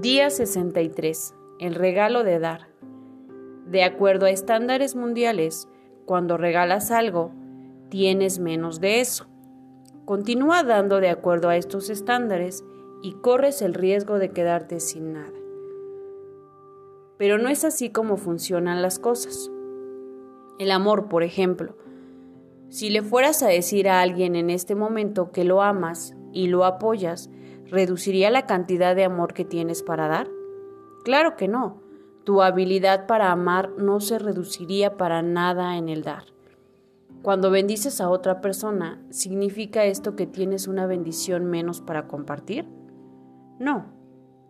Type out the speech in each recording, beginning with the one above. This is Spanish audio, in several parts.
Día 63. El regalo de dar. De acuerdo a estándares mundiales, cuando regalas algo, tienes menos de eso. Continúa dando de acuerdo a estos estándares y corres el riesgo de quedarte sin nada. Pero no es así como funcionan las cosas. El amor, por ejemplo. Si le fueras a decir a alguien en este momento que lo amas y lo apoyas, ¿reduciría la cantidad de amor que tienes para dar? Claro que no. Tu habilidad para amar no se reduciría para nada en el dar. Cuando bendices a otra persona, ¿significa esto que tienes una bendición menos para compartir? No.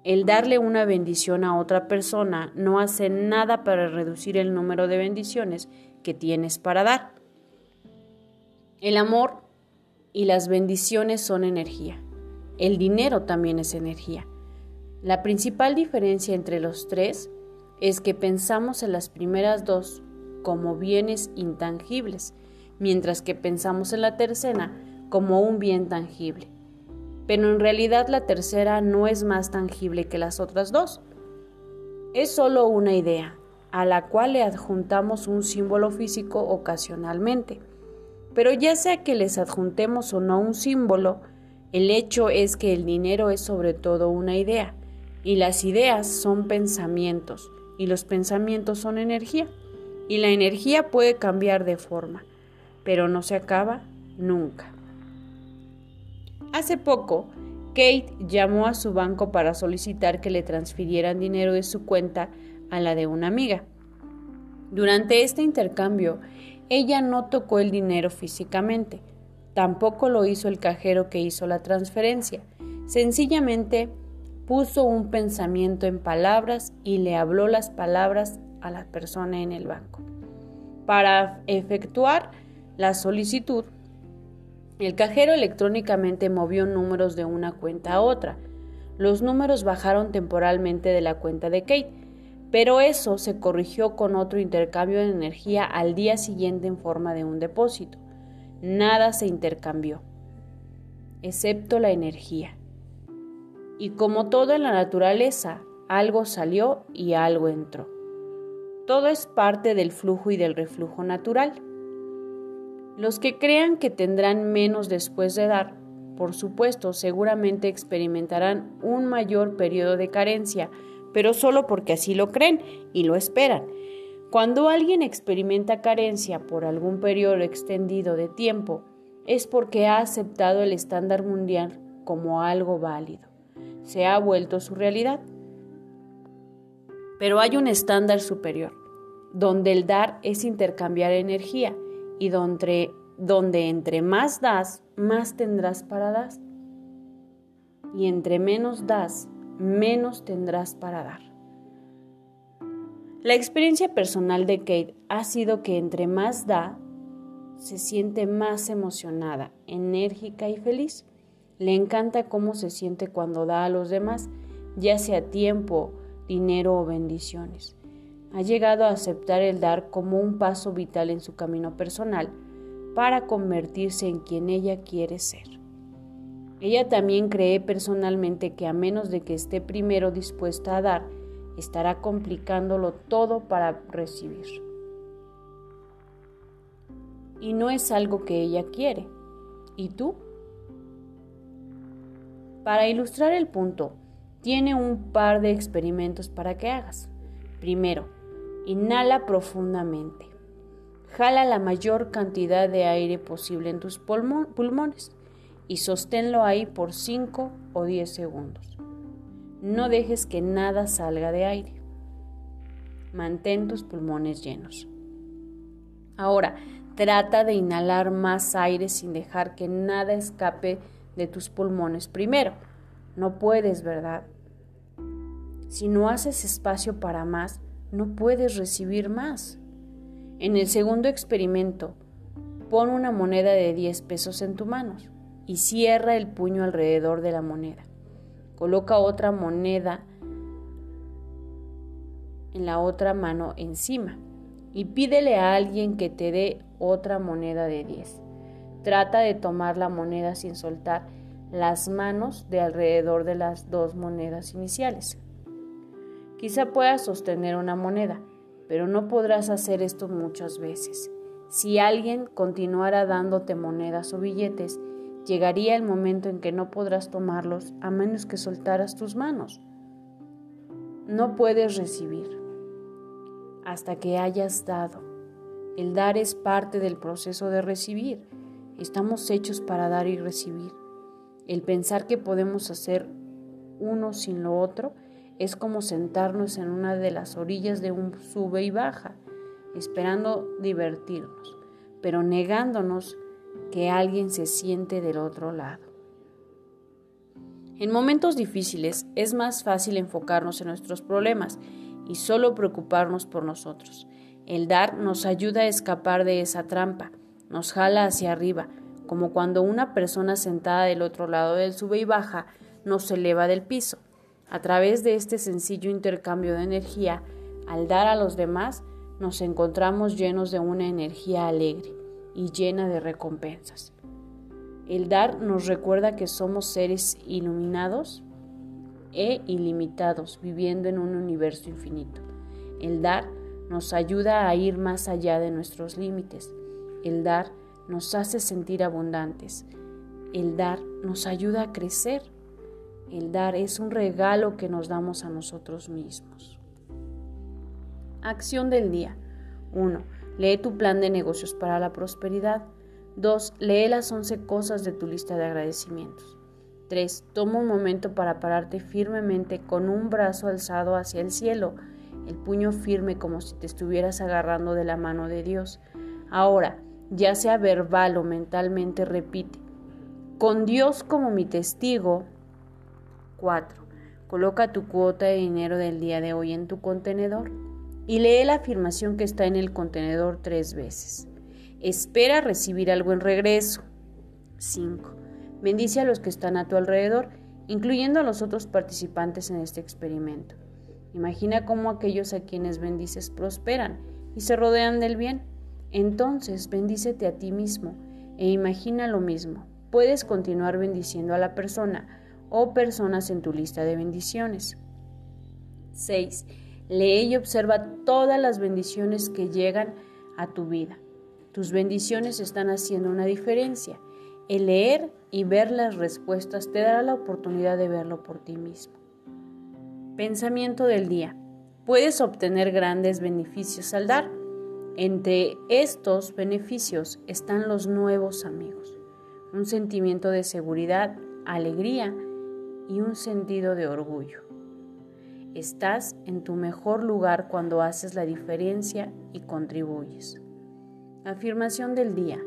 El darle una bendición a otra persona no hace nada para reducir el número de bendiciones que tienes para dar. El amor y las bendiciones son energía. El dinero también es energía. La principal diferencia entre los tres es que pensamos en las primeras dos como bienes intangibles, mientras que pensamos en la tercera como un bien tangible. Pero en realidad la tercera no es más tangible que las otras dos. Es solo una idea, a la cual le adjuntamos un símbolo físico ocasionalmente. Pero ya sea que les adjuntemos o no un símbolo, el hecho es que el dinero es sobre todo una idea, y las ideas son pensamientos, y los pensamientos son energía, y la energía puede cambiar de forma, pero no se acaba nunca. Hace poco, Kate llamó a su banco para solicitar que le transfirieran dinero de su cuenta a la de una amiga. Durante este intercambio, ella no tocó el dinero físicamente, Tampoco lo hizo el cajero que hizo la transferencia. Sencillamente puso un pensamiento en palabras y le habló las palabras a la persona en el banco. Para efectuar la solicitud, el cajero electrónicamente movió números de una cuenta a otra. Los números bajaron temporalmente de la cuenta de Kate, pero eso se corrigió con otro intercambio de energía al día siguiente en forma de un depósito nada se intercambió, excepto la energía. Y como todo en la naturaleza, algo salió y algo entró. Todo es parte del flujo y del reflujo natural. Los que crean que tendrán menos después de dar, por supuesto, seguramente experimentarán un mayor periodo de carencia, pero solo porque así lo creen y lo esperan cuando alguien experimenta carencia por algún periodo extendido de tiempo, es porque ha aceptado el estándar mundial como algo válido. Se ha vuelto su realidad. Pero hay un estándar superior, donde el dar es intercambiar energía y donde, donde entre más das, más tendrás para dar. Y entre menos das, menos tendrás para dar. La experiencia personal de Kate ha sido que entre más da, se siente más emocionada, enérgica y feliz. Le encanta cómo se siente cuando da a los demás, ya sea tiempo, dinero o bendiciones. Ha llegado a aceptar el dar como un paso vital en su camino personal para convertirse en quien ella quiere ser. Ella también cree personalmente que a menos de que esté primero dispuesta a dar, estará complicándolo todo para recibir. Y no es algo que ella quiere. ¿Y tú? Para ilustrar el punto, tiene un par de experimentos para que hagas. Primero, inhala profundamente. Jala la mayor cantidad de aire posible en tus pulmones y sosténlo ahí por 5 o 10 segundos. No dejes que nada salga de aire. Mantén tus pulmones llenos. Ahora, trata de inhalar más aire sin dejar que nada escape de tus pulmones primero. No puedes, ¿verdad? Si no haces espacio para más, no puedes recibir más. En el segundo experimento, pon una moneda de 10 pesos en tu mano y cierra el puño alrededor de la moneda. Coloca otra moneda en la otra mano encima y pídele a alguien que te dé otra moneda de 10. Trata de tomar la moneda sin soltar las manos de alrededor de las dos monedas iniciales. Quizá puedas sostener una moneda, pero no podrás hacer esto muchas veces. Si alguien continuara dándote monedas o billetes, llegaría el momento en que no podrás tomarlos a menos que soltaras tus manos. No puedes recibir hasta que hayas dado. El dar es parte del proceso de recibir. Estamos hechos para dar y recibir. El pensar que podemos hacer uno sin lo otro es como sentarnos en una de las orillas de un sube y baja, esperando divertirnos, pero negándonos que alguien se siente del otro lado. En momentos difíciles es más fácil enfocarnos en nuestros problemas y solo preocuparnos por nosotros. El dar nos ayuda a escapar de esa trampa, nos jala hacia arriba, como cuando una persona sentada del otro lado del sube y baja nos eleva del piso. A través de este sencillo intercambio de energía, al dar a los demás, nos encontramos llenos de una energía alegre y llena de recompensas. El dar nos recuerda que somos seres iluminados e ilimitados, viviendo en un universo infinito. El dar nos ayuda a ir más allá de nuestros límites. El dar nos hace sentir abundantes. El dar nos ayuda a crecer. El dar es un regalo que nos damos a nosotros mismos. Acción del día. 1. Lee tu plan de negocios para la prosperidad. 2. Lee las 11 cosas de tu lista de agradecimientos. 3. Toma un momento para pararte firmemente con un brazo alzado hacia el cielo, el puño firme como si te estuvieras agarrando de la mano de Dios. Ahora, ya sea verbal o mentalmente, repite, con Dios como mi testigo, 4. Coloca tu cuota de dinero del día de hoy en tu contenedor y lee la afirmación que está en el contenedor tres veces. Espera recibir algo en regreso. 5. Bendice a los que están a tu alrededor, incluyendo a los otros participantes en este experimento. Imagina cómo aquellos a quienes bendices prosperan y se rodean del bien. Entonces bendícete a ti mismo e imagina lo mismo. Puedes continuar bendiciendo a la persona o personas en tu lista de bendiciones. 6. Lee y observa todas las bendiciones que llegan a tu vida. Tus bendiciones están haciendo una diferencia. El leer y ver las respuestas te dará la oportunidad de verlo por ti mismo. Pensamiento del día. Puedes obtener grandes beneficios al dar. Entre estos beneficios están los nuevos amigos, un sentimiento de seguridad, alegría y un sentido de orgullo. Estás en tu mejor lugar cuando haces la diferencia y contribuyes. Afirmación del día.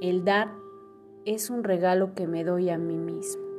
El dar es un regalo que me doy a mí mismo.